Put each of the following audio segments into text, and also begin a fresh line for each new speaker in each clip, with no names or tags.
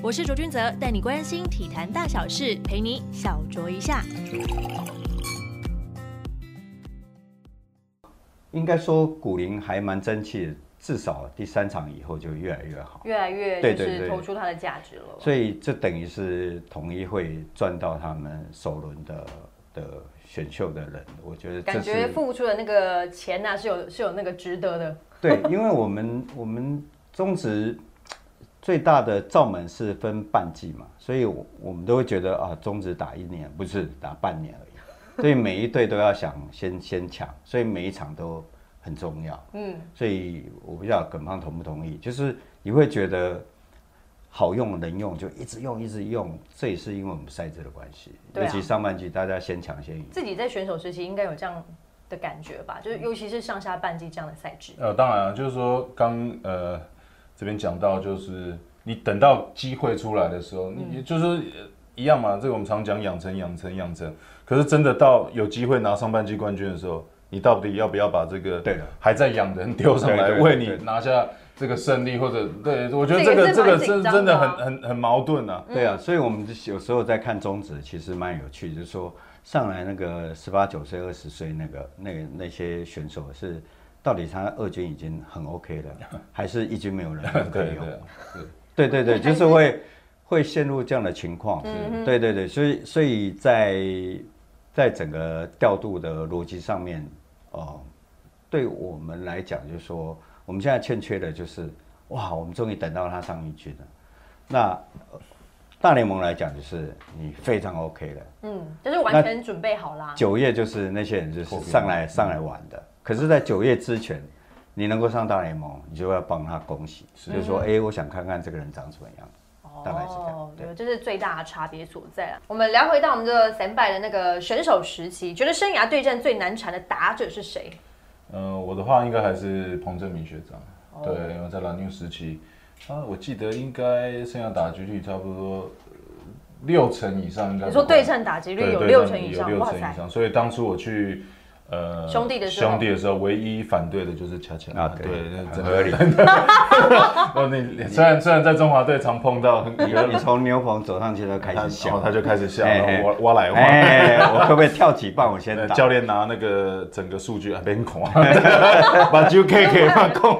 我是卓君泽，带你关心体坛大小事，陪你小酌一下。
应该说古林还蛮争气的，至少第三场以后就越来越好，
越来越就
对对对
是投出它的价值了。
所以这等于是统一会赚到他们首轮的的选秀的人，我觉得
感觉付出的那个钱呐、是有是有那个值得的。
对，因为我们我们中职最大的罩门是分半季嘛，所以我我们都会觉得啊，中职打一年不是打半年而已，所以每一队都要想先先抢，所以每一场都很重要。
嗯，
所以我不知道耿胖同不同意，就是你会觉得好用能用就一直用一直用，这也是因为我们赛制的关系，
啊
尤其上半季大家先抢先赢。
自己在选手时期应该有这样的感觉吧？就是尤其是上下半季这样的赛制。
呃，当然啊就是说刚呃这边讲到，就是你等到机会出来的时候，
嗯
你就是呃一样嘛。这个我们常讲养成、养成、养成。可是真的到有机会拿上半季冠军的时候，你到底要不要把这个
对的
还在养的人丢上来，为你拿下这个胜利，或者对我觉得
这个是
这个真真的很很很矛盾啊。
对啊，所以我们有时候在看中职，其实蛮有趣，就是说上来那个十八九岁、二十岁那个那个那些选手是，到底他二军已经很 OK 了，还是一军没有人 可以用？
对对
对对对，就是会会陷入这样的情况。对对对，所以所以在在整个调度的逻辑上面，哦、对我们来讲，就是说我们现在欠缺的就是，哇，我们终于等到他上一军了。那、呃大联盟来讲，就是你非常 OK 了。
嗯，就是完全准备好啦。
九月就是那些人就是上来上来玩的，可是，在九月之前，你能够上大联盟，你就要帮他恭喜，就是说，哎、我想看看这个人长什么样。大概是这样
哦，
对
对，这是最大的差别所在啊。我们聊回到我们这个三拜的那个选手时期，觉得生涯对战最难缠的打者是谁？
嗯，我的话应该还是彭正明学长，
哦
对，因为在蓝牛时期，啊，我记得应该生涯打击率差不多呃六成以上，应该
你说对战打击率有六成以上，
有六
哇塞！
成以上，所以当初我去呃
兄弟的时候
兄弟的时候，唯一反对的就是恰恰
啊对很合理。
哦，你虽然虽然在中华队常碰到，很
你你从牛棚走上去就开始
然
笑
后，他就开始笑，
哎
然后挖挖来
我可不可以跳几棒？我先
教练拿那个整个数据啊，边看，把 UK 可以放空。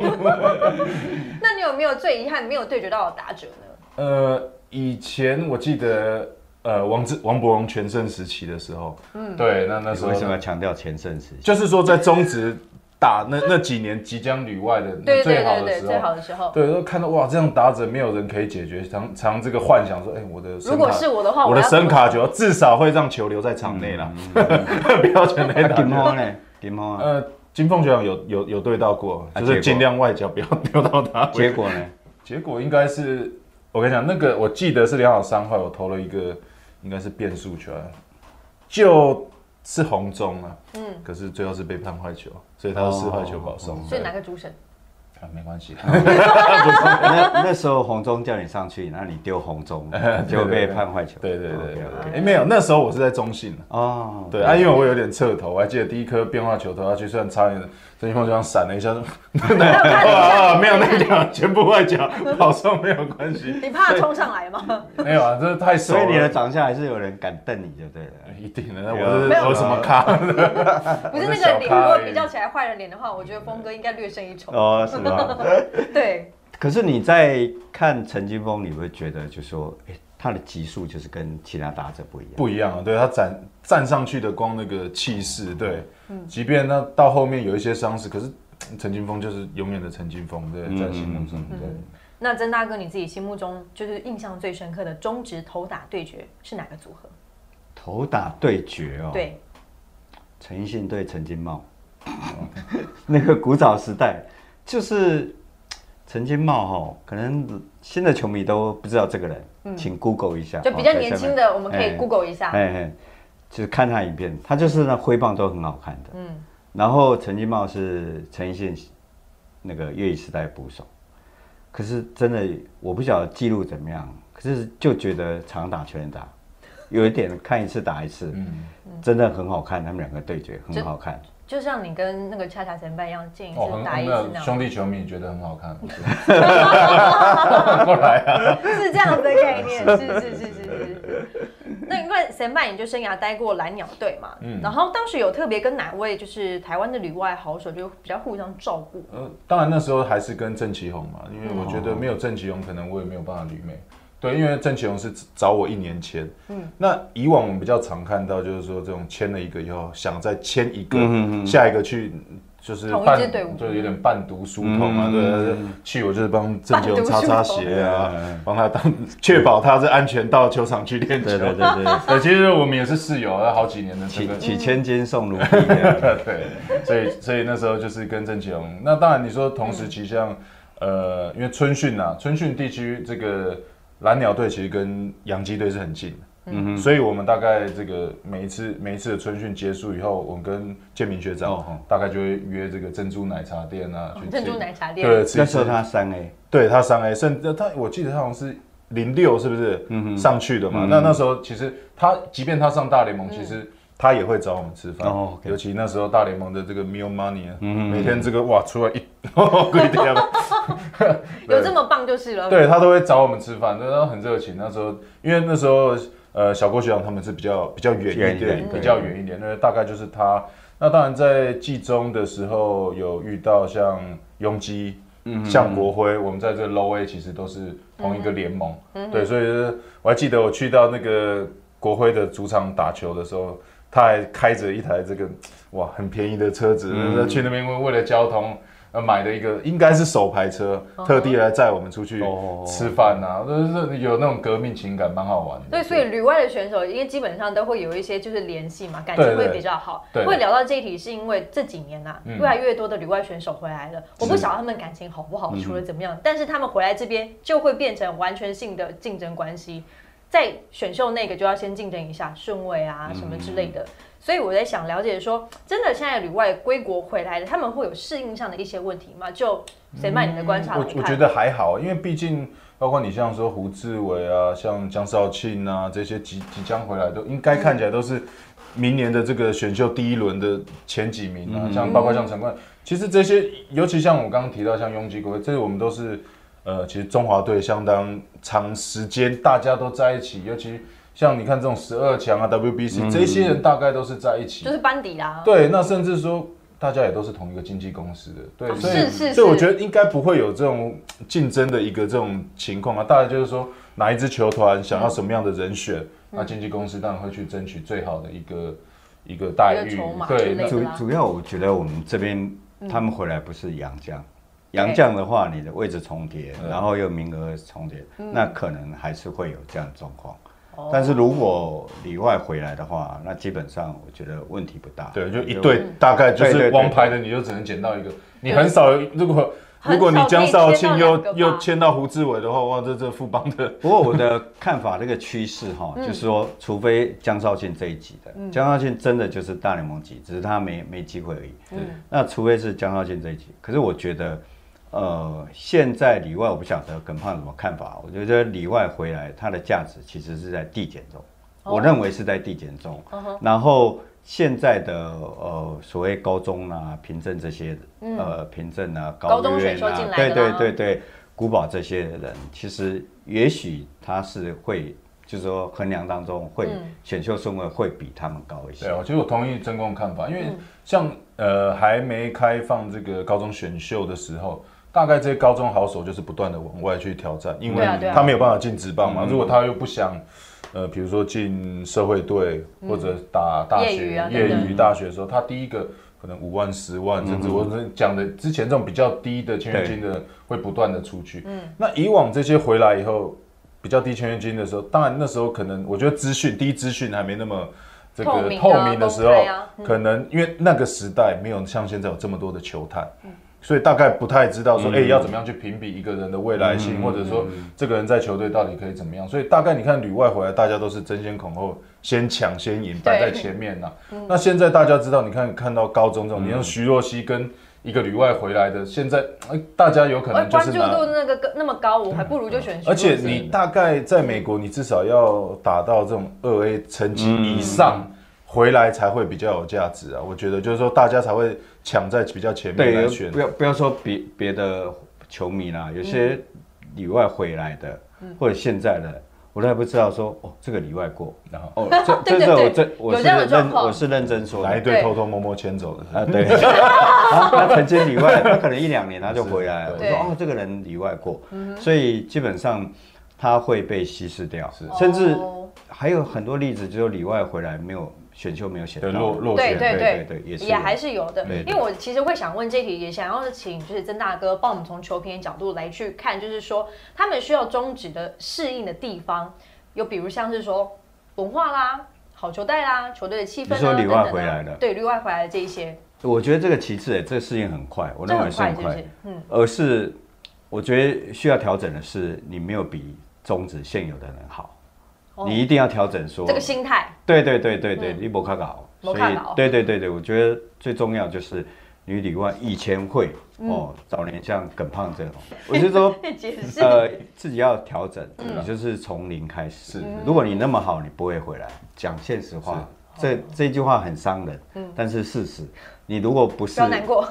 那你有没有最遗憾没有对决到的打者呢？
呃，以前我记得，呃，王志王伯荣全盛时期的时候，嗯，对，那那时候
为什么要强调全盛时期？
就是说在中职打那那几年即将旅外的最好的时候，
好的时候。
对，都看到哇，这样打者没有人可以解决，常常这个幻想说，哎、我的
如果是我的话，
我的
要
声卡球至少会让球留在场内啦，不要全垒
那
打就。
金峰呢？金峰啊，
呃，金凤学长有有有对到过，就是尽量外角不要 丢到他。
结果呢？
结果应该是，我跟你讲，那个我记得是两好三坏，我投了一个应该是变速球，就是红中啊，嗯，可是最后是被判坏球，所以他是四坏球保送，
所以哪个主审？
啊没关系，
那那时候红中叫你上去，那你丢红中，就被判坏球。
对对对哎没有，那时候我是在中信的。
哦，
对啊，因为我有点侧头，我还记得第一颗变化球投下去，虽然差点，陈金峰就这样闪了一下，啊，没有那个脚，全部外脚，跑送没有关系，
你怕他冲上来吗？
没有啊，这太熟
所以你的
了，
长相还是有人敢瞪你就对了。
一定的，那
没有
我是
没有
我什么咖？
不是那个脸，如果比较起来坏人脸的话，我觉得峰哥应该略胜一筹。
哦，是吗？
对，
可是你在看陈金峰，你会觉得就说，哎，他的级数就是跟其他打者不一样。
不一样啊，对他站站上去的光那个气势，对，即便那到后面有一些伤势，可是陈金峰就是永远的陈金峰，对，在心目中，对。
那曾大哥你自己心目中就是印象最深刻的中职投打对决是哪个组合？
头打对决哦，，
对，
陈奕迅对陈金茂，那个古早时代，就是陈金茂哈，可能新的球迷都不知道这个人，请 Google 一下，
就比较
哦
年轻的，我们可以
哎
Google 一下。
哎哎，就是看他影片，他就是那挥棒都很好看的。
嗯，
然后陈金茂是陈奕迅那个粤语时代捕手，可是真的我不晓得记录怎么样，可是就觉得常打全打，有一点看一次打一次，
嗯，
真的很好看，他们两个对决很好看。
就像你跟那个恰恰前辈一样，见一
哦，
次
很
打一次那样，
兄弟球迷觉得很好看，过来啊！
是这样子的概念，是是是是是是。那因为神拜你就生涯待过蓝鸟队嘛，
嗯
然后当时有特别跟哪位就是台湾的旅外好手就比较互相照顾，
呃，当然那时候还是跟郑奇宏嘛，因为我觉
嗯
得没有郑奇宏，可能我也没有办法旅美。对，因为郑启荣是找我一年签，嗯，那以往我们比较常看到就是说这种签了一个以后，想再签一个，
嗯
下一个去就是
同一
半
支队伍
就有点半读书童啊，
嗯
对，去我就是帮郑奇宏擦擦鞋啊帮他当确保他是安全到球场去练球。
对对对对，
对，其实我们也是室友，好几年的这个。
起起千金送奴婢 这样。
对，所以所以那时候就是跟郑启宏。那当然你说同时期像、呃，因为春训啊，春训地区这个蓝鸟队其实跟洋基队是很近的。
嗯哼，
所以我们大概这个每一次每一次的春训结束以后，我们跟建明学长、大概就会约这个珍珠奶茶店啊，去
珍珠奶茶店，
对，
那时候他三 A，
对他三 A，甚至他我记得他好像是零六，是不是？
嗯哼。
上去的嘛。
嗯
那那时候其实他，即便他上大联盟，其实他也会找我们吃饭。
哦
尤其那时候大联盟的这个 meal money，、啊
嗯
每天这个哇出来一 贵点了，
有这么棒就是了。
对他都会找我们吃饭，对，他很热情。那时候因为那时候呃小郭学长他们是比较比较远
远一
一点，
点
比较远一点，那大概就是他。那当然在季中的时候有遇到像拥基。
嗯
像国徽，我们在这个 low A 其实都是同一个联盟，对，所以我还记得我去到那个国徽的主场打球的时候，他还开着一台这个哇很便宜的车子，
嗯
去那边为为了交通。呃，买的一个应该是手牌车，特地来载我们出去
哦
吃饭呐、就是有那种革命情感，蛮好玩的。
对，所以旅外的选手，因为基本上都会有一些就是联系嘛，感情会比较好。
对
会聊到这一题，是因为这几年呐、
嗯
越来越多的旅外选手回来了。我不晓得他们感情好不好，除了怎么样，但是他们回来这边就会变成完全性的竞争关系。在选秀那个就要先竞争一下顺位啊什么之类的。所以我在想了解说，真的现在旅外归国回来的，他们会有适应上的一些问题吗？就谁卖你的观察
我我觉得还好，因为毕竟包括你像说胡志伟啊，像江少庆啊这些即即将回来，都应该看起来都是明年的这个选秀第一轮的前几名啊，像包括像陈冠，其实这些尤其像我刚刚提到像拥挤国，这些我们都是呃，其实中华队相当长时间大家都在一起，尤其像你看这种十二强啊 WBC，、这些人大概都是在一起，
就是班底啦。
对，那甚至说大家也都是同一个经纪公司的，对，
哦
所以
是是
所以我觉得应该不会有这种竞争的一个这种情况啊。大概就是说哪一支球团想要什么样的人选，
嗯。
那经纪公司当然会去争取最好的一个一个待遇。对，那
主主要我觉得我们这边他们回来不是杨将，杨将的话你的位置重叠，然后又名额重叠，那可能还是会有这样的状况。但是如果里外回来的话，那基本上我觉得问题不大。
对，就一队大概就是
对对对
王牌的，你就只能捡到一个，你很少如果。如果你江少庆又又签到胡志伟的话，哇，这这富邦的
不过我的看法，这个趋势哈，就是说，除非江少庆这一级的，江少庆真的就是大联盟级，只是他没没机会而已。那除非是江少庆这一级，可是我觉得，呃，现在里外我不晓得耿胖怎么看法，我觉得里外回来它的价值其实是在递减中，我认为是在递减中。然后现在的呃所谓高中啊、凭证这些呃凭证啊、
高中
院
选秀进
啊，对对对对，古堡这些人，其实也许他是会，就是说衡量当中会选秀顺位会比他们高一些。
对。啊，其实我同意曾公的看法，因为
嗯。
像呃还没开放这个高中选秀的时候，大概这些高中好手就是不断的往外去挑战，因为他没有办法进职棒嘛。如果他又不想，呃，比如说进社会队或者打大
业
学、业余大学的时候，他第一个。可能五万、十万，甚至我是讲的之前这种比较低的签约金的，会不断的出去。嗯，那以往这些回来以后，比较低签约金的时候，当然那时候可能我觉得资讯第一资讯还没那么这个透明的时候可能因为那个时代没有像现在有这么多的球探，所以大概不太知道说，哎，要怎么样去评比一个人的未来性，或者说这个人在球队到底可以怎么样。所以大概你看旅外回来，大家都是争先恐后，先抢先赢，摆在前面呐。那现在大家知道，你看看到高中这种，你像徐若曦跟一个旅外回来的，现在哎大家有可
哎
能就是
关注度那个那么高，我还不如就选
而且你大概在美国，你至少要打到这种二 A 成绩以上，回来才会比较有价值啊。我觉得就是说大家才会抢在比较前面来
对，
选。
不。要不要说别别的球迷啦，有些里外回来的，或者现在的，我都还不知道说哦，这个里外过，
然后
哦，这这是我
对对对
这我是认
况。
我是认真说的。
来一
对
队偷偷摸摸牵走的。
啊，对，啊他曾经里外，他可能一两年他就回来了。我说哦，这个人里外过，所以基本上他会被稀释掉。
是，
甚至
哦
还有很多例子，就是里外回来没有选秀没有选，到的，
落落选。
对对
对对也是
也还是有的。因为我其实会想问这题，也想要请就是曾大哥帮我们从球评的角度来去看，就是说他们需要终止的适应的地方，有比如像是说文化啦、好球带啦、球队的气氛啊
你说里外回来的
对，里外回来的这一些，
我觉得这个其次，哎，这个适应很快，我认为是很快？
嗯，
而是我觉得需要调整的是，你没有比终止现有的人好，
哦
你一定要调整说。
这个心态，
对对对对对，
嗯。
你摩卡搞，所以对对对对，我觉得最重要就是女里外以前会
嗯。
哦，早年像耿胖这种，我就说呃自己要调整，
嗯。
你就是从零开始。
是。
如果你那么好，你不会回来。讲现实话，这这句话很伤人，但是事实，你如果不是
嗯不要难过，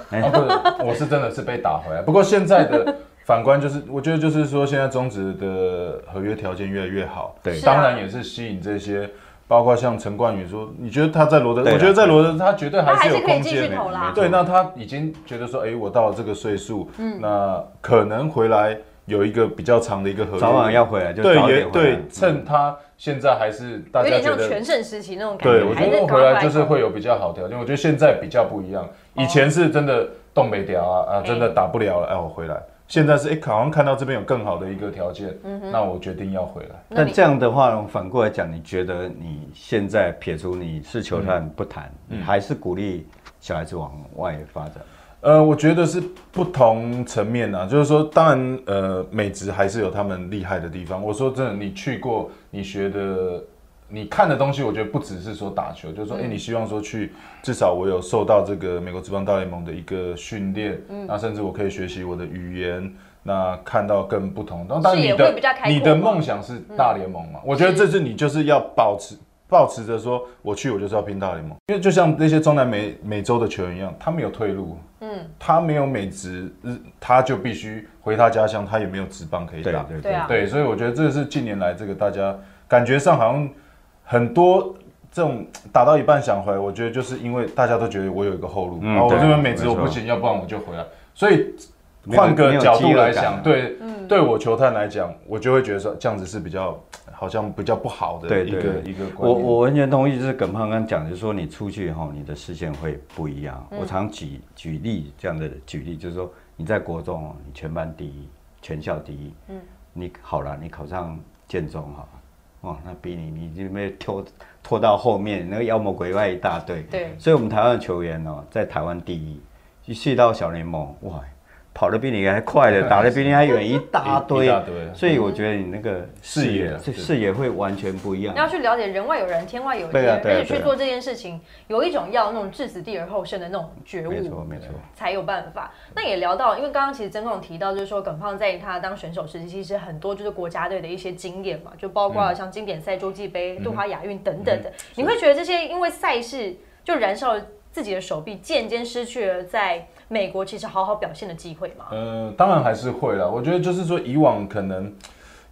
我是真的是被打回来。不过现在的反观就是，我觉得就是说，现在中职的合约条件越来越好，
对。
当然也是吸引这些，包括像陈冠宇说，你觉得他在罗德，我觉得在罗德他绝对
还
是有空
是可以继续
间
投啦。
对，那他已经觉得说，哎，我到了这个岁数，嗯。那可能回来有一个比较长的一个合约，
早晚要回来，就
对
早点回来。
也对，趁他现在还是大
有点
家觉
全盛时期那种感觉
对，
觉，
我觉得回来就是会有比较好条件。我觉得现在比较不一样，以前是真的东北屌啊啊，真的打不了了，哎，我回来。现在是哎，好像看到这边有更好的一个条件，那我决定要回来。
但这样的话，反过来讲，你觉得你现在撇除你是球探不谈，你还是鼓励小孩子往外发展？
呃，我觉得是不同层面啊，就是说，当然，呃，美职还是有他们厉害的地方。我说真的，你去过，你学的，你看的东西，我觉得不只是说打球，就是说，哎、你希望说去，至少我有受到这个美国职棒大联盟的一个训练，嗯那甚至我可以学习我的语言，那看到更不同。当然，你的你的
吗
梦想是大联盟嘛？我觉得这是你就是要保持。保持着说，我去我就是要拼大联盟，因为就像那些中南美美洲的球员一样，他没有退路，嗯他没有美职，他就必须回他家乡，他也没有职棒可以打。
对对
对啊
对，所以我觉得这是近年来这个大家感觉上好像很多这种打到一半想回来，我觉得就是因为大家都觉得我有一个后路，
嗯
然后我这边美职
没错。
我不行，要不然我就回来。所以换个角度来想，
啊
对
嗯。
对我球探来讲，我就会觉得说这样子是比较好像比较不好的一个一个观念。
我我完全同意，就是耿胖刚刚讲，就是说你出去哈，你的视线会不一样。我常举举例这样的举例，就是说你在国中，你全班第一，全校第一，嗯，你好了，你考上建中哈，哇，那比你你就被拖拖到后面，那个妖魔鬼怪一大堆。
对
所以我们台湾的球员哦，在台湾第一，一去到小联盟，哇，跑得比你还快的，打得比你还远一大堆，
一大堆
所以我觉得你那个
视野啊
视视野会完全不一样。
要去了解人外有人，天外有天，而且去做这件事情，有一种要那种置死地而后生的那种觉悟
没错，没错。
才有办法。那也聊到，因为刚刚其实曾总提到，就是说耿胖在他当选手时期，其实很多就是国家队的一些经验嘛，就包括像经典赛、洲际杯、杜华亚运等等的。你会觉得这些因为赛事就燃烧了自己的手臂，渐渐失去了在美国其实好好表现的机会吗？
呃，当然还是会啦。我觉得就是说，以往可能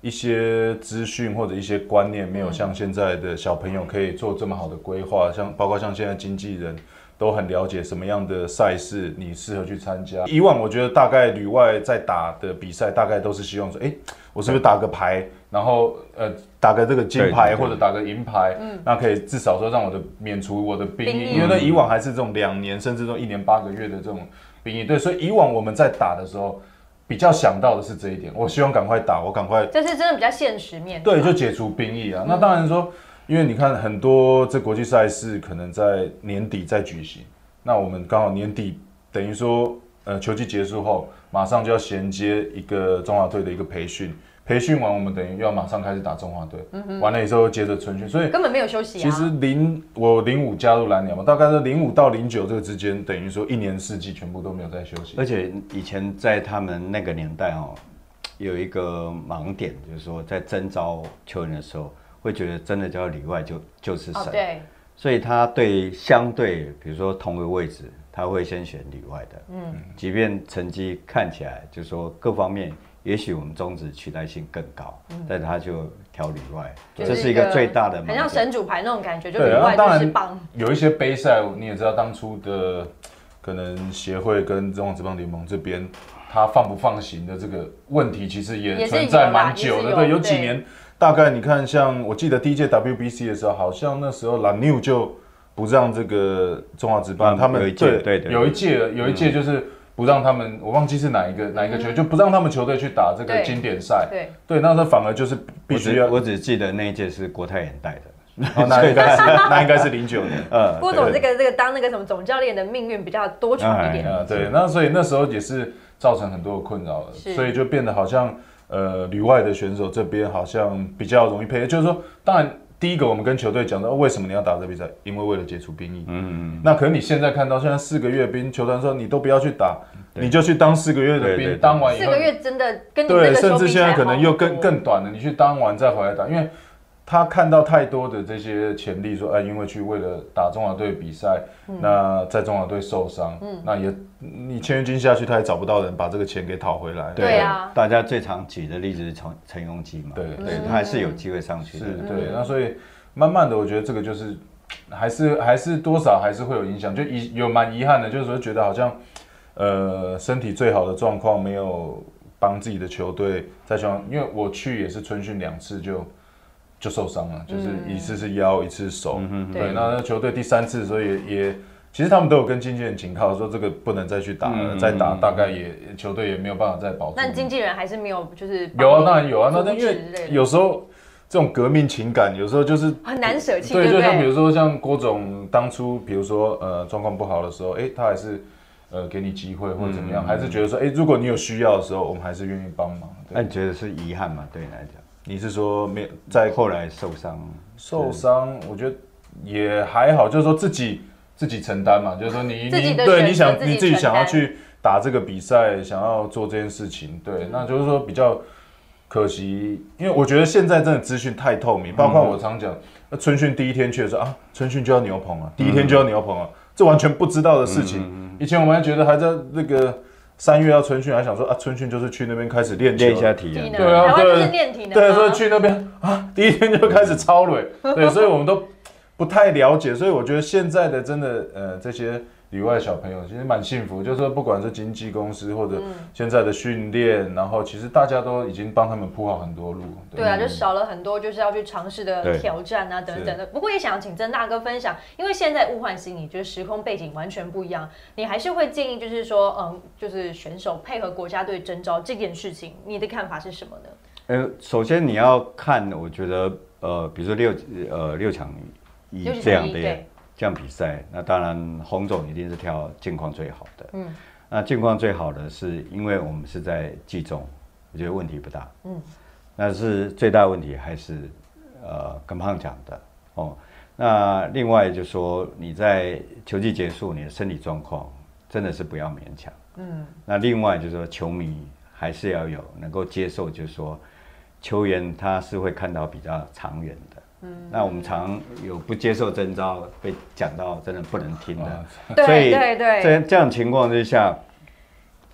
一些资讯或者一些观念没有像现在的小朋友可以做这么好的规划，像包括像现在经纪人都很了解什么样的赛事你适合去参加。以往我觉得大概旅外在打的比赛，大概都是希望说，哎、我是不是打个牌，然后呃打个这个金牌或者打个银牌，那可以至少说让我的免除我的兵役，因为那以往还是这种两年甚至说一年八个月的这种兵役，对，所以以往我们在打的时候比较想到的是这一点，我希望赶快打，我赶快
这是真的比较现实面。
对，就解除兵役啊。那当然说，因为你看很多这国际赛事可能在年底再举行，那我们刚好年底等于说，呃，球季结束后，马上就要衔接一个中华队的一个培训，培训完我们等于又要马上开始打中华队，完了以后接着春训，所以
根本没有休息啊。
其实零我零五加入蓝鸟嘛，大概是零五到零九这个之间，等于说一年四季全部都没有在休息。
而且以前在他们那个年代哦，有一个盲点，就是说在征招球员的时候，会觉得真的叫里外就就是神。
哦，对，
所以他对相对，比如说同个位置，他会先选里外的，嗯，即便成绩看起来就是说各方面，也许我们中指取代性更高，但是他就挑里外，
就
这是一个最大的盲
很像。神主牌那种感觉，就
对，
里外
然后当然
就是棒。
有一些杯赛，你也知道当初的可能协会跟中华职棒联盟这边，他放不放行的这个问题，其实也存在蛮久的。对，有几年，大概你看，像我记得第一届 WBC 的时候，好像那时候 La New 就不让这个中华职棒
嗯
他们
有一届对对
有一届有一届就是。不让他们，我忘记是哪一个哪一个球队，就不让他们球队去打这个
对
经典赛。
对，
对，那时候反而就是必
我
须要，
只我只记得那一届是国泰眼带的，
哦那应该是 那应该是零九年。
呃，
郭总这个这个当那个什么总教练的命运比较多舛一点。
啊，对，那所以那时候也是造成很多的困扰了，所以就变得好像呃旅外的选手这边好像比较容易配，就是说，当然第一个我们跟球队讲到、哦为什么你要打这比赛，因为为了解除兵役，嗯嗯，那可能你现在看到现在四个月兵，球团说你都不要去打，你就去当四个月的兵，当完以后
四个月真的跟
对，甚至现在可能又更更短了，你去当完再回来打，因为他看到太多的这些潜力，说，哎，因为去为了打中华队比赛，
嗯。
那在中华队受伤，那也你签约金下去，他也找不到人把这个钱给讨回来。
对啊。
大家最常举的例子是陈陈永基嘛，
对。
对，他还是有机会上去
是
的。
对，那所以慢慢的，我觉得这个就是还是还是多少还是会有影响，就遗有蛮遗憾的，就是说觉得好像呃身体最好的状况没有帮自己的球队在球场，因为我去也是春训两次就就受伤了，就是一次是腰，一次是手，对，
对
那那球队第三次，所以也也。其实他们都有跟经纪人警告说，这个不能再去打了，
嗯
再打大概也球队也没有办法再保住。
那经纪人还是没有，就是
有啊，当然有啊，那因为有时候这种革命情感，有时候就是
很难舍弃，
对？就像比如说像郭总当初，比如说呃状况不好的时候，哎、他还是呃给你机会或者怎么样，还是觉得说，哎、如果你有需要的时候，我们还是愿意帮忙。对，
那你觉得是遗憾吗？对你来讲，
你是说没有在
后来受伤，
受伤？我觉得也还好，就是说自己自己承担嘛，就是说你 你对你想你自己想要去打这个比赛，想要做这件事情，对，那就是说比较。可惜，因为我觉得现在真的资讯太透明，包括我常讲，呃春训第一天去的时候啊，春训就要牛棚啊，第一天就要牛棚啊，这完全不知道的事情。以前我们还觉得还在那个三月要春训，还想说啊，春训就是去那边开始练球。
练一下体能，
对啊对
练体能啊，
对，所以去那边啊，第一天就开始超累，对，所以我们都不太了解，所以我觉得现在的真的呃这些旅外小朋友其实蛮幸福，就是说不管是经纪公司或者现在的训练，然后其实大家都已经帮他们铺好很多路。
对啊，就少了很多就是要去尝试的挑战啊等等的。不过也想请曾大哥分享，因为现在物换星移，就是时空背景完全不一样，你还是会建议就是说，嗯，就是选手配合国家队征召这件事情，你的看法是什么呢？
呃，首先你要看，我觉得呃，比如说六呃六强这样的
一对
这样比赛，那当然洪总一定是挑境况最好的。嗯，那境况最好的是因为我们是在季中，我觉得问题不大。嗯，那是最大问题还是呃跟胖讲的哦。那另外就说你在球季结束，你的身体状况真的是不要勉强。嗯，那另外就是说球迷还是要有能够接受，就是说球员他是会看到比较长远的。嗯，那我们常有不接受征召被讲到真的不能听的，
对
所以
对对。
这这样情况之下，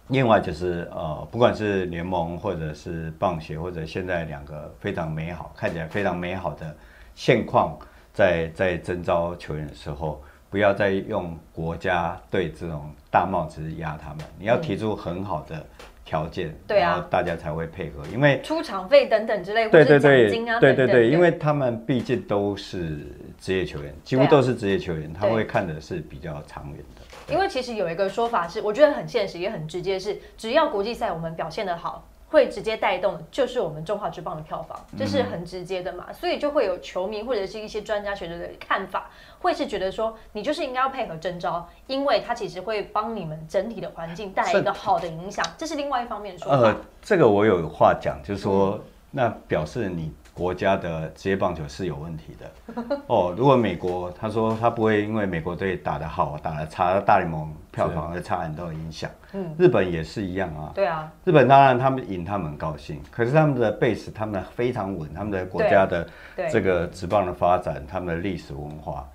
另外就是呃，不管是联盟或者是棒协，或者现在两个非常美好、看起来非常美好的现况，在在征召球员的时候，不要再用国家队这种大帽子压他们，你要提出很好的条件，
对啊。
然后大家才会配合，因为
出场费等等之类，或
对对
奖
对
金啊
对对对，因为他们毕竟都是职业球员，几乎都是职业球员，他会看的是比较长远的。
因为其实有一个说法是，我觉得很现实也很直接是，只要国际赛我们表现的好，会直接带动的就是我们中华之棒的票房，这是很直接的嘛，所以就会有球迷或者是一些专家学者的看法，会是觉得说你就是应该要配合征召，因为它其实会帮你们整体的环境带来一个好的影响，这是另外一方面的说法
呃。，这个我有话讲，就是说，那表示你国家的职业棒球是有问题的。哦，如果美国他说他不会因为美国队打得好、打得差，大联盟票房会差很多影响。嗯，日本也是一样啊。
对啊，
日本当然他们赢，他们很高兴，可是他们的 base 他们非常稳，他们的国家的
对
这个职棒的发展，他们的历史文化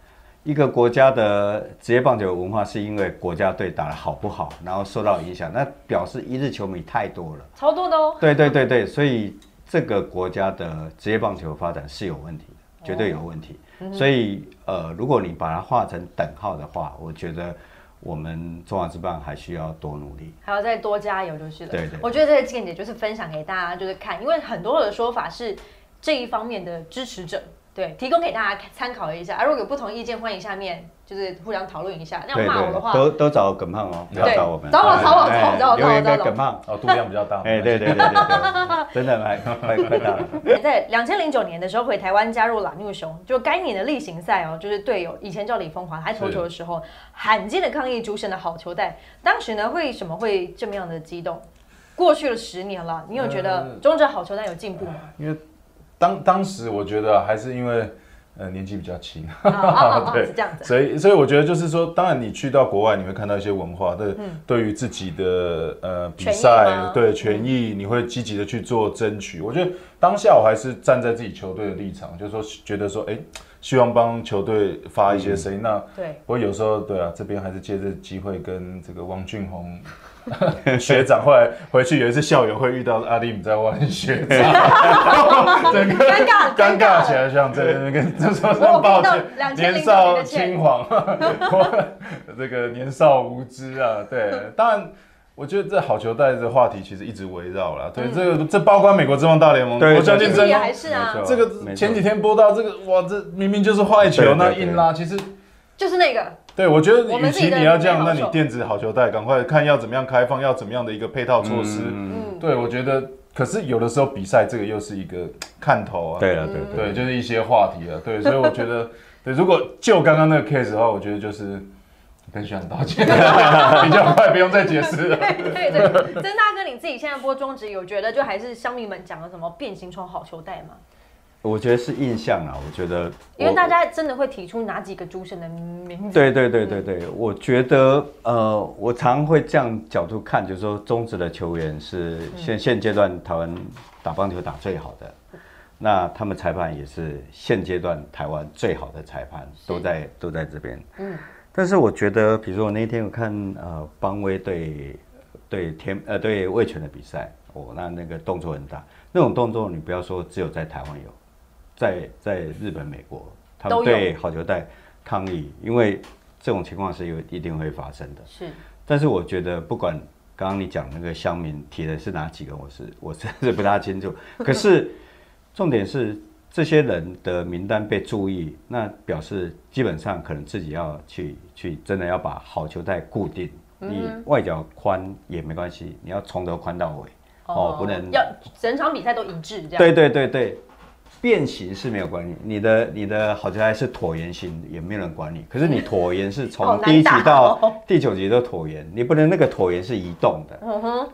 一个国家的职业棒球文化是因为国家队打得好不好，然后受到影响，那表示一日球迷太多了。
超多的哦。
对对对对，所以这个国家的职业棒球发展是有问题的，绝对有问题。所以呃，如果你把它画成等号的话，我觉得我们中华之棒还需要多努力。
还要再多加油就是了。
对对
我觉得这个见解就是分享给大家，就是看，因为很多的说法是这一方面的支持者，对，提供给大家参考一下。啊，如果有不同意见，欢迎下面就是互相讨论一下。那要骂我的话，
都都找耿胖哦，不要找我们，
找我找我
哎
找我找我找我找我
给耿胖。
哦，度量比较大。
哎，对对对对对，真的蛮快快大了。
在两千零九年的时候回台湾加入拉纽熊，就该年的例行赛哦，就是队友以前叫李风华，他投球的时候罕见的抗议主审的好球带，当时呢为什么会这么样的激动？过去了十年了，你有觉得
呃
中职好球带有进步吗？
因为当当时我觉得还是因为呃年纪比较轻，对。
是这样子。
所以所以我觉得就是说，当然你去到国外，你会看到一些文化，对，对于自己的呃比赛，对权益，你会积极的去做争取。我觉得当下我还是站在自己球队的立场，就是说觉得说，哎，希望帮球队发一些声音。那
对，
不过有时候对啊，这边还是借这机会跟这个王俊宏 学长，后来回去有一次校友会遇到阿弟在玩学长，整个
尴尬
尴尬起来，像在那边跟就说
我
抱
听到
歉，年少轻狂，我这个年少无知啊，对，当然。我觉得这好球带的话题其实一直围绕了，对，这个这包括美国职棒大联盟，
对
我相信这个前几天播到这个，哇，这明明就是坏球，那硬拉，其实
就是那个
对，我觉得与其你要这样，那你电子好球带赶快看要怎么样开放，要怎么样的一个配套措施。
嗯，
对，我觉得，可是有的时候比赛这个又是一个看头啊。
对啊，对
对，就是一些话题啊。对，所以我觉得，对，如果就刚刚那个 case 的话，我觉得就是跟学长道歉，比较快，不用再解释了。
对对对，曾大哥，你自己现在播中职有觉得就还是乡民们讲的什么变形虫好球带吗？
我觉得是印象啊，我觉得我
因为大家真的会提出哪几个主审的名字？
对对对对对，我觉得呃，我常会这样角度看，就是说中职的球员是现现阶段台湾打棒球打最好的，那他们裁判也是现阶段台湾最好的裁判，都在都在这边。
嗯
但是我觉得，比如说我那天我看呃邦威对对天呃对魏权的比赛，哦，那那个动作很大，那种动作你不要说只有在台湾有，在在日本、美国，他们对好球带抗议，因为这种情况是有一定会发生的。
是
但是我觉得，不管刚刚你讲那个乡民提的是哪几个，我是我真是不大清楚。可是重点是这些人的名单被注意，那表示基本上可能自己要去去真的要把好球带固定，你外角宽也没关系，你要从头宽到尾哦，不能
要整场比赛都一致这样。
对对对对，变形是没有关系，你的你的好球带是椭圆形，也没有人管你。可是你椭圆是从 第一集到
哦
第九集都椭圆，你不能那个椭圆是移动的，
嗯哼，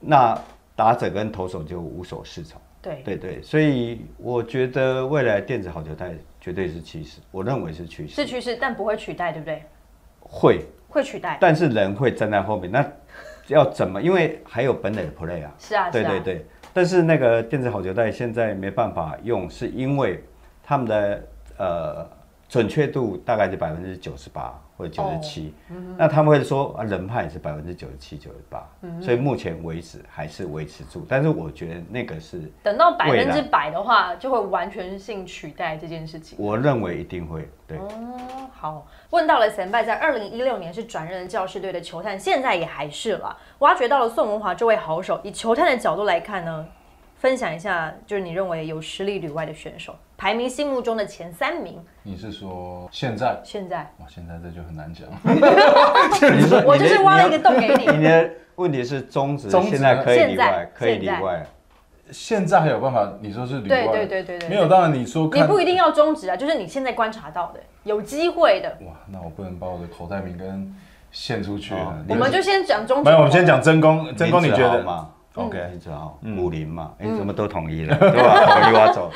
那打者跟投手就无所适从。
对，
对对，所以我觉得未来电子好球带绝对是趋势，我认为是趋势，
是趋势，但不会取代，对不对？
会，
会取代。
但是人会站在后面，那要怎么？因为还有本垒的 play 啊，
是啊。
对对对，但是那个电子好球带现在没办法用，是因为他们的呃准确度大概是百分之九十八或者九十七，那他们会说啊人派是百分之九十七、九十八，所以目前为止还是维持住。但是我觉得那个是
等到百分之百的话，就会完全性取代这件事情。
我认为一定会对。
哦，好，问到了神拜在二零一六年是转任教士队的球探，现在也还是了。挖掘到了宋文华这位好手，以球探的角度来看呢，分享一下，就是你认为有实力旅外的选手，排名心目中的前三名。
你是说现在？
现在
哇，现在这就很难讲。
你说
我就是挖了一个洞给你。
你的问题是
终止
现在可以里外，可以里
现在
外。
现在还有办法？你说是旅外？
对对对对对，
没有，当然你说
你不一定要终止啊，就是你现在观察到的，有机会的，
哇，那我不能把我的口袋名跟献出去。
我们就先讲终止。
没有，我们先讲真功。真功，你觉得？
林子豪嘛
嗯
？OK，你知道、武林嘛，哎，怎么都统一了，对吧？统一挖走。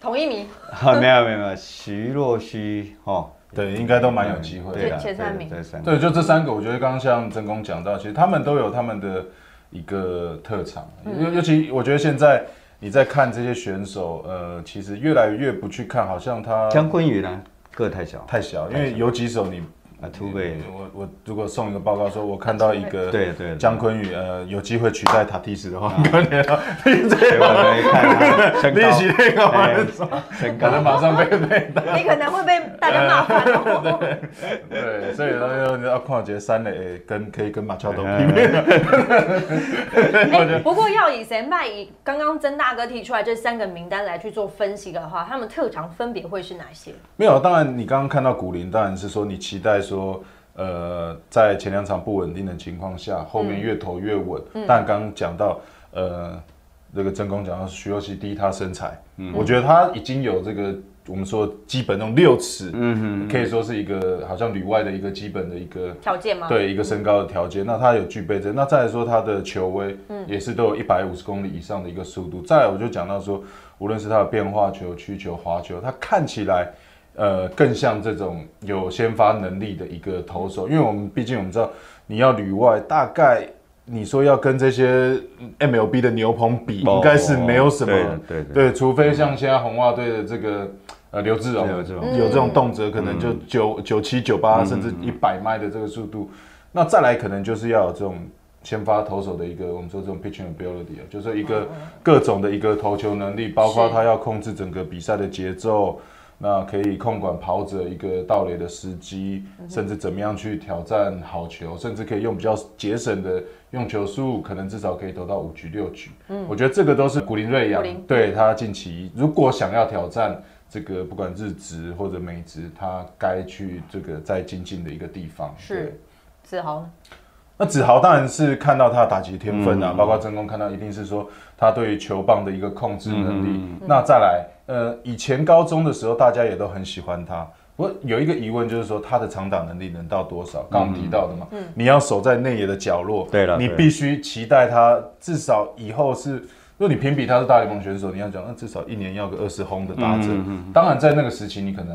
同一名，
啊，没有没有没有，徐若曦哦，
对，应该都蛮有机会的。
前三名
对这三个
对，就这三个，我觉得刚刚像曾公讲到，其实他们都有他们的一个特长，
嗯
尤、尤其我觉得现在你在看这些选手，呃，其实越来越不去看，好像他
姜昆宇呢？个太小，
太小，因为有几手你
啊，突背，
我我如果送一个报告说，我看到一个
对对
姜昆宇呃有机会取代塔蒂斯的话，可能你
结
这
果没看他身
利
高
息那个
哎
玩
身
可能
高，
马上被被打。
你可能会被大家骂翻哦。
对，所以呢，你要看这三垒跟可以跟马乔都
嗯
媲美。
哎，不过要以谁卖以刚刚曾大哥提出来这三个名单来去做分析的话，他们特长分别会是哪些？
没有，当然你刚刚看到古林，当然是说你期待说，呃，在前两场不稳定的情况下，后面越投越稳。但刚刚讲到，呃，这个真空讲到徐若曦，第一他身材，我觉得他已经有这个我们说基本那种六尺，嗯可以说是一个好像里外的一个基本的一个
条件吗？，
对一个身高的条件，那他有具备这，那再来说他的球威，也是都有一百五十公里以上的一个速度。再来我就讲到说，无论是他的变化球、曲球、滑球，他看起来。呃，更像这种有先发能力的一个投手，因为我们毕竟我们知道，你要旅外，大概你说要跟这些 MLB 的牛棚比，应该是没有什么
对的对。
对，除非像现在红袜队的这个呃刘志荣
刘志荣。
有这种动辄可能就九九七九八甚至一百迈的这个速度，那再来可能就是要有这种先发投手的一个我们说这种 pitching ability 啊，就是一个各种的一个投球能力，包括他要控制整个比赛的节奏。那可以控管跑者一个盗垒的时机，甚至怎么样去挑战好球，甚至可以用比较节省的用球数，可能至少可以投到五局六局。嗯，我觉得这个都是古林瑞阳对他近期如果想要挑战这个不管日职或者美职，他该去这个再精进的一个地方。
是子豪呢？
那子豪当然是看到他的打击天分啊，
嗯
包括真空看到一定是说他对于球棒的一个控制能力。
嗯
那再来，呃，以前高中的时候大家也都很喜欢他。不过有一个疑问就是说他的长打能力能到多少？刚刚我们提到的嘛，你要守在内野的角落，你
对了你
必须期待他至少以后是。如果你评比他是大联盟选手，你要讲那至少一年要个二十轰的打者。当然，在那个时期你可能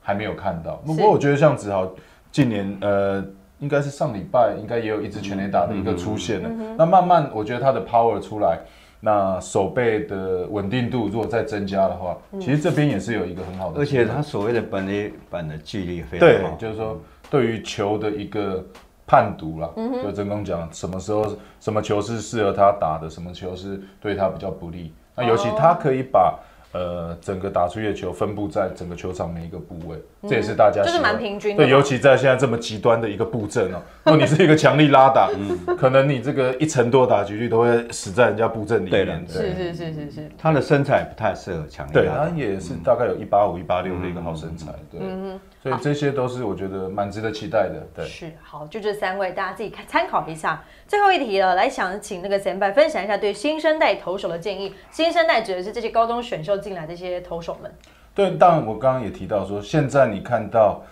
还没有看到。不过我觉得像子豪近年呃，应该是上礼拜应该也有一支全垒打的一个出现了。那慢慢我觉得他的 power 出来，那手背的稳定度如果再增加的话，其实这边也是有一个很好的。
而且他所谓的本垒板的距离非常好，，
就是说对于球的一个判读啦，就真空讲什么时候什么球是适合他打的，什么球是对他比较不利。那尤其他可以把。呃，整个打出去的球分布在整个球场每一个部位，这也是大家
就是蛮平均的
对，尤其在现在这么极端的一个布阵哦，如果你是一个强力拉打，嗯。可能你这个一成多打击率都会死在人家布阵里面。
是是是是是，
他的身材不太适合强力
对，
打。
他也是大概有一八五、一八六的一个好身材，对，嗯所以这些都是我觉得蛮值得期待的，对。
是好，就这三位，大家自己看参考一下。最后一题了，来想请那个前辈分享一下对新生代投手的建议。新生代指的是这些高中选秀进来这些投手们。
对，当然我刚刚也提到说，现在你看到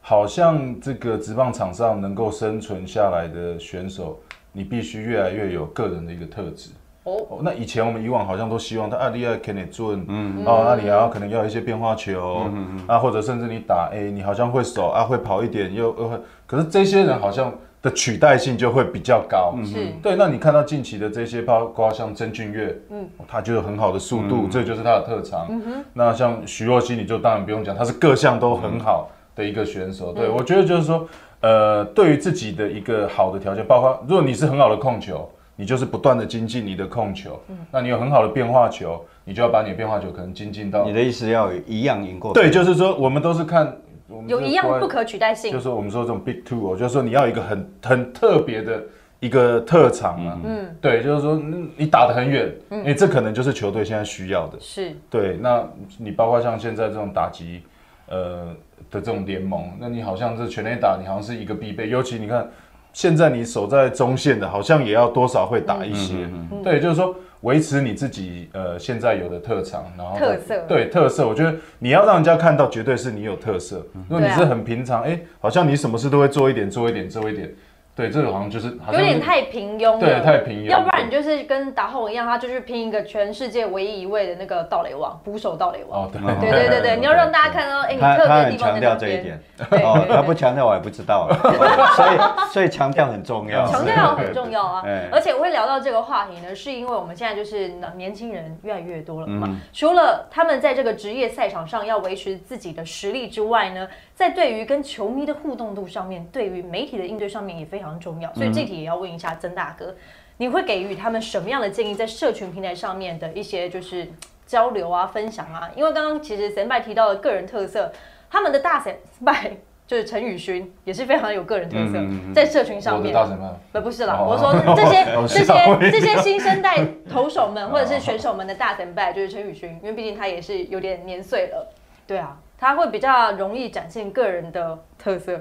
好像这个职棒场上能够生存下来的选手，你必须越来越有个人的一个特质。
哦，
哦，那以前我们以往好像都希望他啊，你要可以准，嗯，哦，那你还要可能要一些变化球，嗯嗯啊，或者甚至你打 A，你好像会守啊，会跑一点，又又会，可是这些人好像的取代性就会比较高，
是。
对，那你看到近期的这些，包括像曾俊乐，嗯，他就有很好的速度，这就是他的特长。那像徐若曦，你就当然不用讲，他是各项都很好的一个选手。对我觉得就是说，呃，对于自己的一个好的条件，包括如果你是很好的控球，你就是不断的精进你的控球，嗯。那你有很好的变化球，你就要把你的变化球可能精进到
你的意思要有一样赢过
对，就是说我们都是看我们
有一样不可取代性。
就。是我们说这种 big two，哦，就是说你要一个很很特别的一个特长啊，嗯，对，就是说嗯你打得很远，因为这可能就是球队现在需要的，
是。
对，那你包括像现在这种打击，呃的这种联盟，那你好像是全垒打，你好像是一个必备，尤其你看现在你守在中线的，好像也要多少会打一些，对，就是说维持你自己呃现在有的特长，然后
特色
对特色，我觉得你要让人家看到，绝对是你有特色。如果你是很平常，哎、好像你什么事都会做一点，做一点，做一点。对，这个好像就是
有
像是
点太平庸了，
对太平庸
要不然你就是跟达后一样，他就是拼一个全世界唯一一位的那个盗雷王，捕手盗雷王。
哦，对
嗯
对对对对，你要让大家看到，哎，你
他他
特别的地方
很强调
在哪边？
这一点，他不强调我也不知道了，哦所以所以强调很重要。
强调很重要啊
哎，
而且我会聊到这个话题呢，是因为我们现在就是年轻人越来越多了嘛
嗯。
除了他们在这个职业赛场上要维持自己的实力之外呢，在对于跟球迷的互动度上面，对于媒体的应对上面也非常重要。所以这题也要问一下曾大哥，你会给予他们什么样的建议，在社群平台上面的一些就是交流啊、分享啊？因为刚刚其实神拜提到的个人特色，他们的大神拜就是陈宇勋也是非常有个人特色
嗯嗯，嗯
在社群上面。
大神吗？
不不是啦，
哦
我说这些
哦
这些这些新生代投手们或者是选手们的大神拜就是陈宇勋，因为毕竟他也是有点年岁了，对啊，他会比较容易展现个人的特色。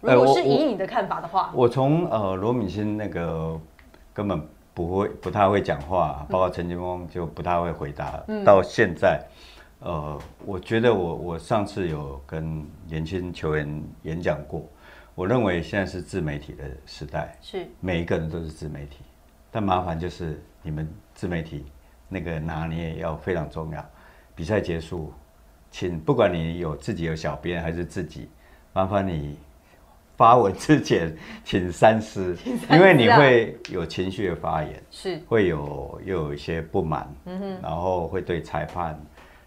如果是以你的看法的话，
我从呃罗敏欣那个根本不会不太会讲话，包括陈金峰就不太会回答，到现在，呃，我觉得我我上次有跟年轻球员演讲过，我认为现在是自媒体的时代，
是。
每一个人都是自媒体，但麻烦就是你们自媒体那个拿捏要非常重要。比赛结束，请不管你有自己有小编还是自己，麻烦你发文之前请三思，因为你会有情绪的发言，
是。
会有又有一些不满，
嗯
然后会对裁判，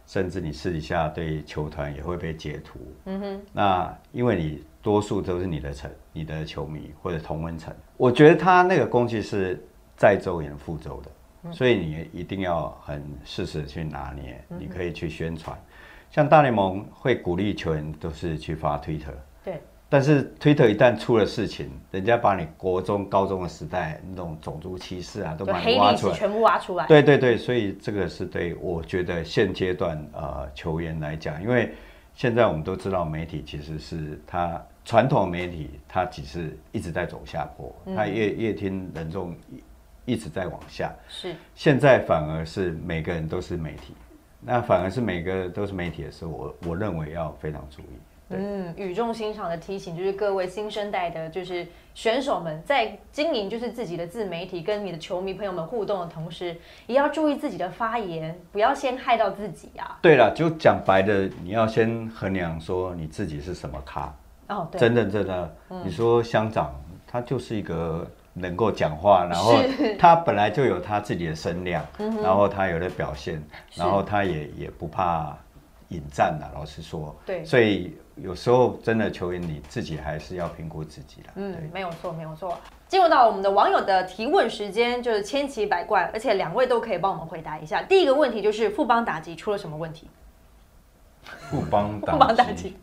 甚至你私底下对球团也会被截图。
嗯
那因为你多数都是你的成、你的球迷或者同温层，我觉得他那个攻击是在周也能覆周的，
嗯。
所以你一定要很适时的去拿捏，
嗯
你可以去宣传。像大联盟会鼓励球员都是去发 Twitter，
对，
但是 Twitter 一旦出了事情，人家把你国中、高中的时代那种种族歧视啊，都把你挖出来。
全部挖出来。
对对对，所以这个是对我觉得现阶段呃球员来讲，因为现在我们都知道媒体其实是它传统媒体它其实一直在走下坡，它乐乐听人众一一直在往下，
是
现在反而是每个人都是媒体，那反而是每个都是媒体的时候，我我认为要非常注意。
嗯，语重心长的提醒，就是各位新生代的，就是选手们在经营就是自己的自媒体，跟你的球迷朋友们互动的同时，也要注意自己的发言，不要先害到自己啊。
对了，就讲白的，你要先衡量说你自己是什么咖。
哦，对，嗯
真的真的，你说乡长他就是一个能够讲话，然后他本来就有他自己的声量，然后他有的表现，然后他也也不怕引战的，老实说，
对
所以有时候真的球员你自己还是要评估自己的，
嗯
对，。
没有错，没有错。进入到我们的网友的提问时间，就是千奇百怪，而且两位都可以帮我们回答一下。第一个问题就是富邦打击出了什么问题？
富邦
打
击，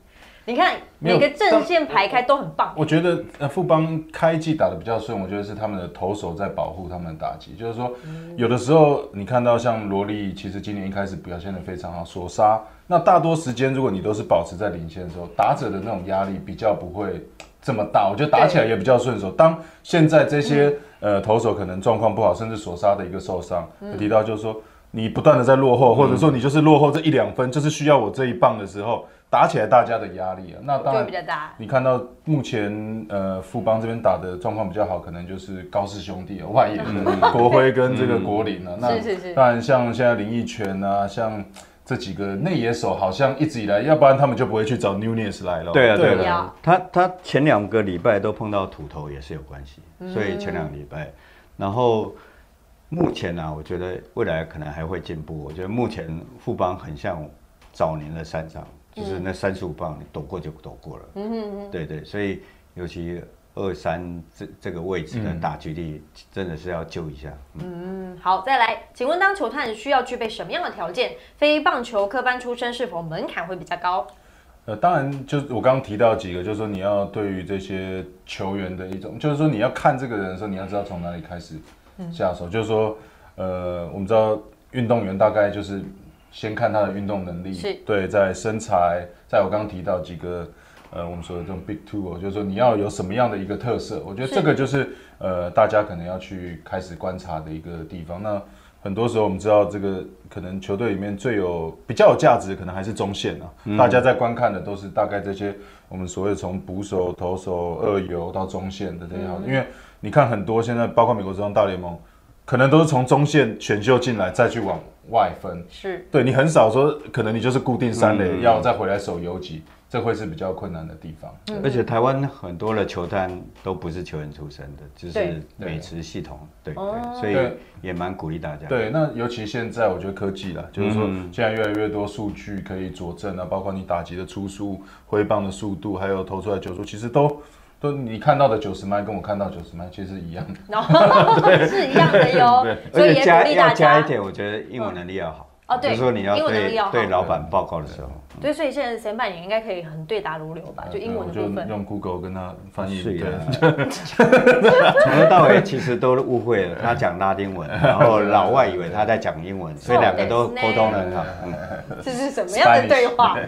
你看每个阵线排开都很棒，
我觉得呃，富邦开季打的比较顺，我觉得是他们的投手在保护他们的打击。就是说，有的时候你看到像罗莉，其实今年一开始表现的非常好，锁杀。那大多时间，如果你都是保持在领先的时候，打者的那种压力比较不会这么大，我觉得打起来也比较顺手。当现在这些、呃投手可能状况不好，甚至锁杀的一个受伤，提到就是说。你不断的在落后，或者说你就是落后这一两分，就是需要我这一棒的时候，打起来大家的压力啊。那当然
比较大。
你看到目前呃富邦这边打的状况比较好，可能就是高氏兄弟啊，外野的国辉跟这个国林啊。那
是是是
当然像现在林奕泉啊，像这几个内野手，好像一直以来，要不然他们就不会去找 Nunez 来了。
对啊，对
对啊
啊，他他前两个礼拜都碰到土头也是有关系，
嗯
所以前两个礼拜，然后目前呢、啊，我觉得未来可能还会进步。我觉得目前富邦很像早年的三场，就是那三十五磅你躲过就躲过了。嗯哼对对，所以尤其二三这这个位置的打击力，真的是要救一下。嗯
嗯，好，再来，请问当球探需要具备什么样的条件？非棒球科班出身是否门槛会比较高？
呃，当然，就我刚刚提到几个，就是说你要对于这些球员的一种，就是说你要看这个人的时候，你要知道从哪里开始下手。就是说，呃，我们知道运动员大概就是先看他的运动能力，对，在身材，在我刚刚提到几个，呃，我们说的这种 big two 哦，就是说你要有什么样的一个特色，我觉得这个就是呃，大家可能要去开始观察的一个地方。那很多时候我们知道这个可能球队里面最有比较有价值，的可能还是中线啊。大家在观看的都是大概这些我们所谓从捕手、投手、二游到中线的这样，因为你看很多现在包括美国职棒大联盟，可能都是从中线选秀进来，再去往外分。
是
对你很少说，可能你就是固定三垒，要再回来守游击，这会是比较困难的地方。
而且台湾很多的球探都不是球员出身的，就是美职系统，对所以也蛮鼓励大家。
对，那尤其现在我觉得科技啦，就是说
嗯
现在越来越多数据可以佐证啊，包括你打击的出速、挥棒的速度，还有投出来球速，其实都都你看到的九十迈跟我看到九十迈其实是一样的。
然 后 是一样的哟，
而
所以也
且加要
鼓励大家。
加一点，我觉得英文能力要好。
哦对
就是说你要对
要
对老板报告的时候，
对，所以现在前半年应该可以很对答如流吧，就英文的部分。
就用 Google 跟他翻译。对
从头到尾其实都误会了，他讲拉丁文，然后老外以为他在讲英文，所以两个都沟通得很好。嗯，
这是什么样的对话？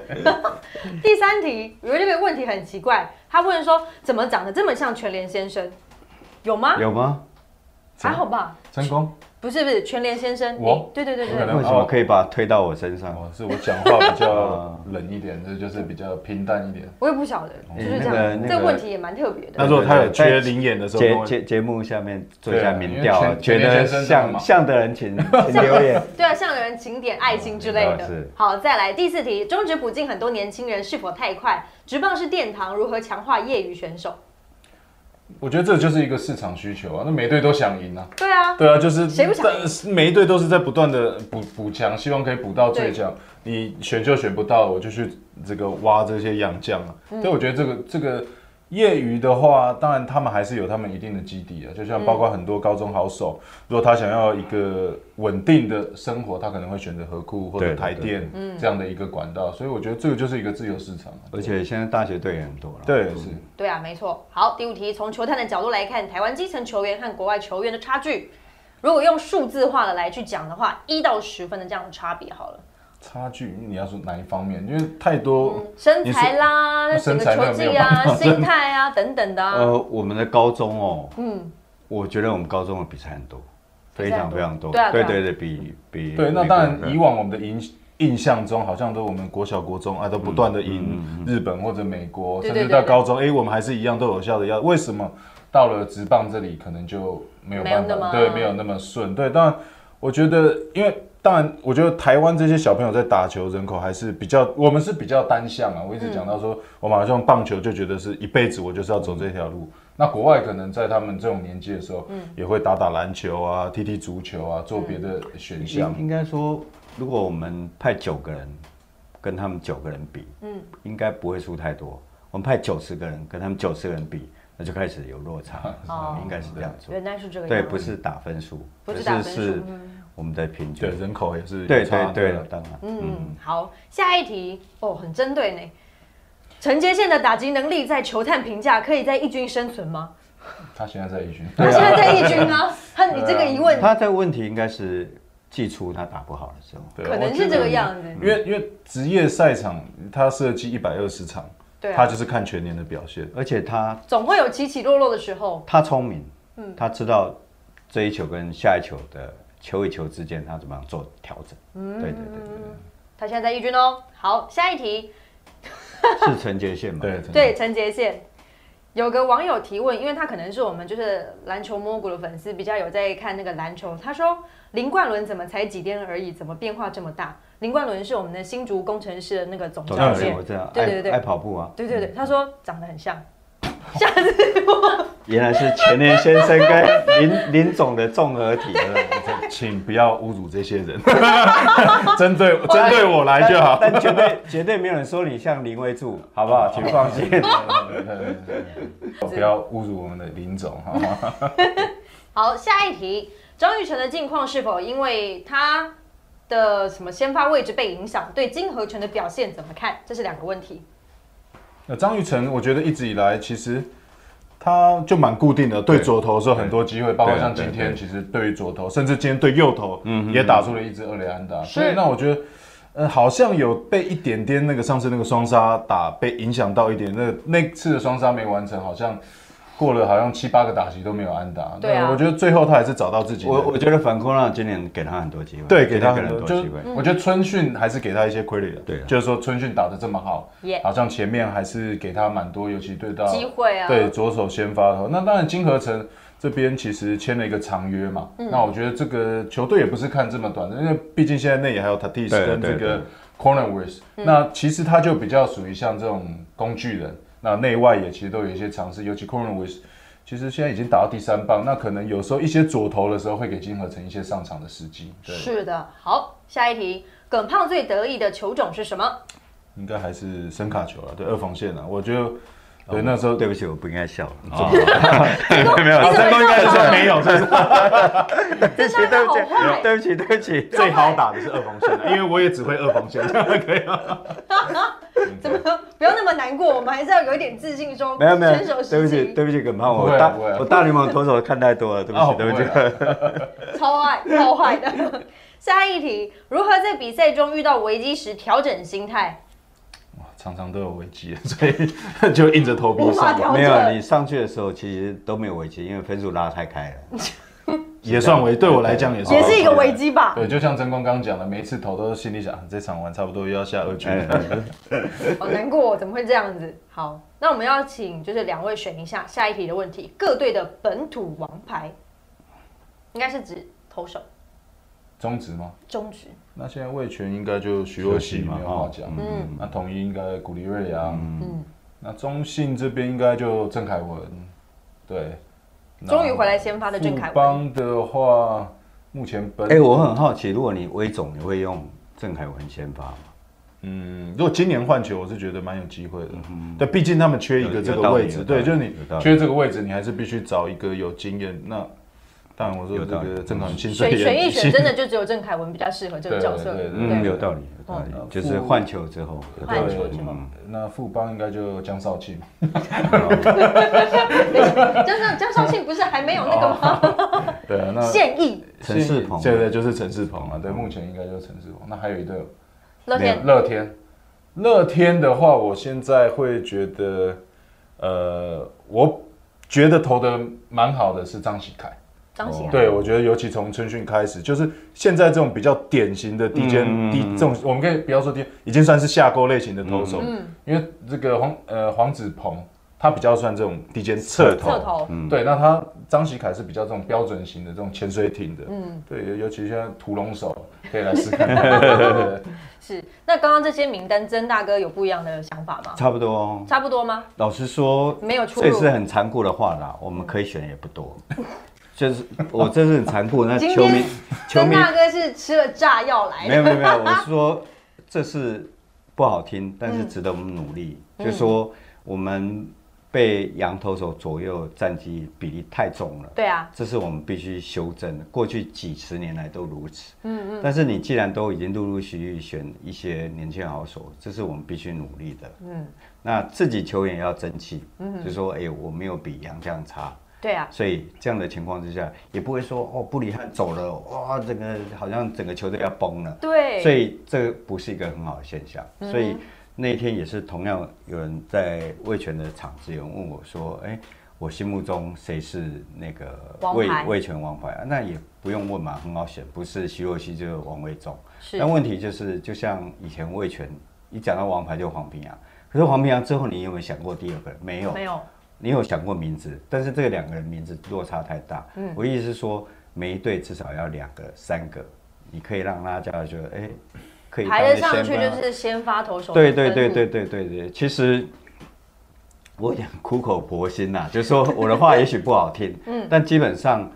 第三题，有这个问题很奇怪，他问说怎么长得这么像全联先生？有吗？
有吗？
还好吧？
成功。
不是不是，全联先生，
我
你对对对对
我可能
为什么可以把它推到我身上？
哦，是我讲话比较 冷一点，这就是比较平淡一点。
我也不晓得，就是这
那个
样。
那个
这个问题也蛮特别的。
那如果他有缺灵眼的时候，
节节节目下面做一下民调觉得像像的人请 请留言。
对啊，像的人请点爱心之类的
是。
好，再来第四题，中职补进很多年轻人是否太快？职棒是殿堂，如何强化业余选手？
我觉得这就是一个市场需求啊。那每队都想赢啊。
对啊，
对啊，就是
谁不想赢
每一队都是在不断的补补强，希望可以补到最强。你选就选不到，我就去这个挖这些洋将啊。
嗯
所以我觉得这个这个业余的话，当然他们还是有他们一定的基地啊。就像包括很多高中好手，如果他想要一个稳定的生活，他可能会选择河库或者台电
嗯
这样的一个管道。所以我觉得这个就是一个自由市场啊。
而且现在大学队也很多了。
对是。
对啊，没错。好，第五题，从球探的角度来看，台湾基层球员和国外球员的差距，如果用数字化的来去讲的话，一到十分的这样的差别好了。
差距，你要说哪一方面？因为太多，
身材啦，
你说
整个球技啊，心态啊等等的啊。
呃，我们的高中哦，
嗯，
我觉得我们高中的比赛很多，非常非常多。
对啊对啊
对对对，比比
对，那当然，以往我们的印印象中，好像都我们国小、国中啊，都不断的赢日本或者美国，甚至
对对对
到高中，哎，我们还是一样都有效的要。为什么到了职棒这里，可能就没有办法？对，没有那么顺。对，当然，我觉得，因为当然，我觉得台湾这些小朋友在打球人口还是比较，我们是比较单向啊。我一直讲到说，我们好像棒球就觉得是一辈子我就是要走这条路。那国外可能在他们这种年纪的时候，也会打打篮球啊，踢踢足球啊，做别的选项。
应应该说，如果我们派九个人跟他们九个人比，嗯，应该不会输太多。我们派九十个人跟他们九十个人比，那就开始有落差，
哦
应该是这样做。
原来是这个样
对，不是打分数，
不是打分数
是
嗯
我们的平均。
对人口也是有
对对对，当然。
嗯，好，下一题哦，很针对呢。陈杰宪的打击能力在球探评价可以在一军生存吗？
他现在在一军，
他现在在一军啊，他你这个疑问
他这个问题应该是季初他打不好的时候。
对
可能是这个。样子。
因为因为职业赛场，他设计一百二十场，
对啊，
他就是看全年的表现。
而且他
总会有起起落落的时候。
他聪明，
嗯
他知道这一球跟下一球的球与球之间他怎么样做调整。
嗯
对对对
他现在在一军哦。好，下一题，
是陈杰宪嘛？
对，
对，陈杰宪。有个网友提问，因为他可能是我们就是篮球摸骨的粉丝，比较有在看那个篮球。他说林冠伦怎么才几天而已，怎么变化这么大？林冠伦是我们的新竹工程师的那个总教练对对对
爱跑步啊，
对对对，他说长得很像。
原来是全年先生跟林林总的综合体。
请不要侮辱这些人，针对针对我来就好。
但绝对绝对没有人说你像林威柱，好不好？请放心。
不要侮辱我们的林总，好吗？
好，下一题，张玉成的近况是否因为他的什么先发位置被影响？对金和权的表现怎么看？这是两个问题。
那张玉成，我觉得一直以来其实他就蛮固定的，对左投的时候很多机会，包括像今天其实对于左投，甚至今天对右投，也打出了一支二垒安打。所以那我觉得。呃，好像有被一点点那个上次那个双杀打被影响到一点，那那次的双杀没完成，好像过了好像七八个打击都没有安打。
对啊。
我觉得最后他还是找到自己。
我我觉得反空让今年给他很多机会，
对，给他很多，
机会。
我觉得春训还是给他一些 credit 的，
对啊。
就是说春训打的这么好
Yeah
好像前面还是给他蛮多，尤其对到
机会啊，
对左手先发那当然金合成这边其实签了一个长约嘛，
嗯。
那我觉得这个球队也不是看这么短的，因为毕竟现在内野还有 Tatis 跟这个
嗯。
Cornerwith，那其实他就比较属于像这种工具人，那内外也其实都有一些尝试，尤其 Cornerwith。其实现在已经打到第三棒，那可能有时候一些左投的时候会给金合成一些上场的时机。对，
是的。好，下一题，耿胖最得意的球种是什么？
应该还是深卡球了，对二防线啊。我觉得，对那时候
对不起，我不应该笑。
啊，
没有，成功应该
笑
是
没有，这是
这下个 好坏，
对不起，对不起。
最好打的是二防线，因为我也只会二防线，这样可以吗？
怎么不要那么难过？我们还是要有一点自信，说
没有没有，对不起，对不起，耿胖，我大我大联盟投手看太多了，对不
哦
起，对不起。
超爱超坏的。下一题，如何在比赛中遇到危机时调整心态？
常常都有危机，所以就硬着头皮上，
没有，你上去的时候其实都没有危机，因为分数拉太开了。
也算危，对我来讲也是
也是一个危。机吧？
对，就像真公刚讲的，每一次投都是心里想，啊这场完差不多又要下二局
哎
了。
好难过，怎么会这样子？好，那我们要请就是两位选一下下一题的问题，各队的本土王牌，应该是指投手、
中职吗？
中职。
那现在魏权应该就徐若曦没有话讲，
嗯
那统一应该古力瑞阳，
嗯，
那中信这边应该就郑凯文，对。那
终于回来先发的郑凯文。
富邦的话，目前本
哎，我很好奇，如果你威总，你会用郑凯文先发吗？
嗯，如果今年换球，我是觉得蛮有机会的。对，毕竟他们缺一个这个位置，对，就是你缺这个位置，你还是必须找一个有经验。那当然，我说这
有道理。
个郑凯文薪水也
选选一选，真的就只有郑凯文比较适合这个角色。
对对
嗯，有道理，有道理
哦，
就是换球之后，有道理。
换球之后。
嗯。
那富邦应该就江少庆。嘛，
江少江少庆不是还没有那个吗？
对啊，那
现役。
陈世鹏
对对，就是陈世鹏啊，对，目前应该就是陈世鹏。那还有一队
乐天。
乐天，乐天的话，我现在会觉得，呃，我觉得投的蛮好的是张喜凯。
张喜涵，
对，我觉得尤其从春训开始，就是现在这种比较典型的低肩
嗯
低这种，我们可以不要说低，已经算是下钩类型的投手。
嗯，
因为这个黄呃黄子鹏，他比较算这种低肩侧投。
侧投，
对，那他张喜凯是比较这种标准型的这种潜水艇的。
嗯，
对，尤尤其现在屠龙手可以来试看
是。那刚刚这些名单，曾大哥有不一样的想法吗？
差不多哦。
差不多吗？
老实说，
没有出
这是。很残酷的话啦，我们可以选也不多。就是我真是很残酷，那球迷球迷
曾大哥是吃了炸药来的，
没有没有没有，我是说这是不好听，但是值得我们努力。
嗯
就是说我们被洋投手左右战绩比例太重了。
对啊，
这是我们必须修正的，过去几十年来都如此。
嗯嗯，
但是你既然都已经陆陆续续选一些年轻好手，这是我们必须努力的。
嗯，
那自己球员也要争气，嗯，就说哎、我没有比杨将差，
对啊，
所以这样的情况之下，也不会说哦布里汉走了，哇，整个好像整个球队要崩了。
对，
所以这个不是一个很好的现象。所以那一天也是同样有人在魏权的场子，有人问我说：“哎、我心目中谁是那个魏
王牌
魏权王牌啊？”那也不用问嘛，很好选，不是徐若曦就是王维忠。
是
但问题就是，就像以前魏权一讲到王牌就黄平洋，可是黄平洋之后，你有没有想过第二个人？没有，
没有，
你有想过名字，但是这个两个人名字落差太大。
嗯
我意思是说，每一队至少要两个、三个，你可以让大家觉得，哎、可以
排得上去就是先发投手
对。对对对对对对，其实我有点苦口婆心呐、就是说我的话 也许不好听，嗯，但基本上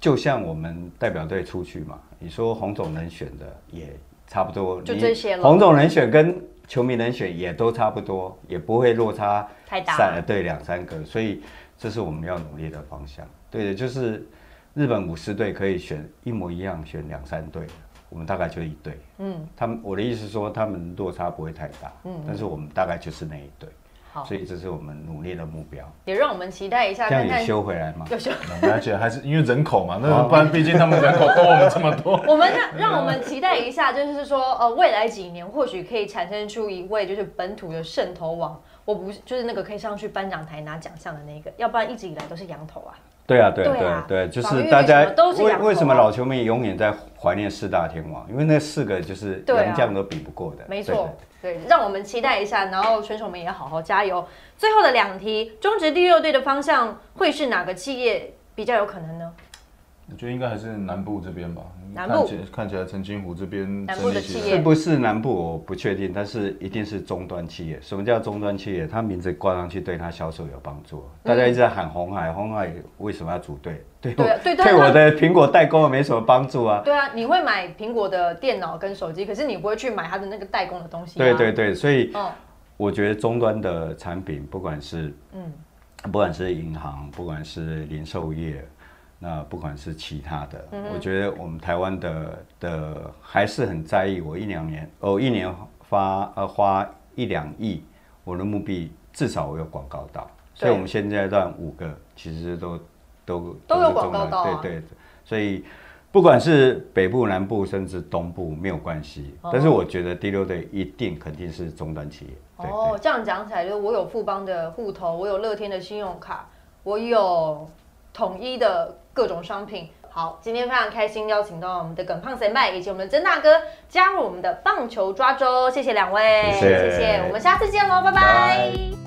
就像我们代表队出去嘛，你说洪总能选的也差不多，
就这些了
洪总能选跟球迷人选也都差不多，也不会落差
太大
三对两三个，所以这是我们要努力的方向。对的，就是日本五十队可以选一模一样，选两三队，我们大概就一队。
嗯，
他们我的意思是说，他们落差不会太大，嗯，但是我们大概就是那一队。
好
所以这是我们努力的目标。
也让我们期待一下，
这样也修回来吗？
有修。
而且还是因为人口嘛，那不然毕竟他们人口多我们这么多。
我们让让我们期待一下，就是说，呃，未来几年或许可以产生出一位就是本土的圣头王。我不是就是那个可以上去颁奖台拿奖项的那个，要不然一直以来都是羊头啊。
对啊，对啊，
对啊
对就是大家为为什么老球迷永远在怀念四大天王？因为那四个就是
对啊
洋将都比不过的。
没
对
错，对，让我们期待一下，然后选手们也好好加油。最后的两题，中职第六队的方向会是哪个企业比较有可能呢？
我觉得应该还是南部这边吧。
南部
看起看起来澄清湖这边
南部的企业
是不是南部我不确定，但是一定是终端企业。什么叫终端企业？它名字挂上去对它销售有帮助。大家一直在喊红海，红海为什么要组队？对我
对 啊对
我的苹果代工没什么帮助啊。
对啊，你会买苹果的电脑跟手机，可是你不会去买它的那个代工的东西、啊。
对对对，所以
哦，
我觉得终端的产品，不管是
嗯，
不管是银行，不管是零售业，那不管是其他的，我觉得我们台湾的的还是很在意。我一两年哦，一年发呃花一两亿，我的目的至少我有广告到，所以我们现阶段五个其实都都
都有广告到啊
对对，所以。不管是北部、南部，甚至东部，没有关系。但是我觉得第六队一定肯定是终端企业。对
哦，这样讲起来，就是我有富邦的户头，我有乐天的信用卡，我有统一的各种商品。好，今天非常开心邀请到我们的耿胖神麦以及我们的曾大哥加入我们的棒球抓周，谢谢两位，
谢谢。
谢谢，我们下次见喽，拜。拜
拜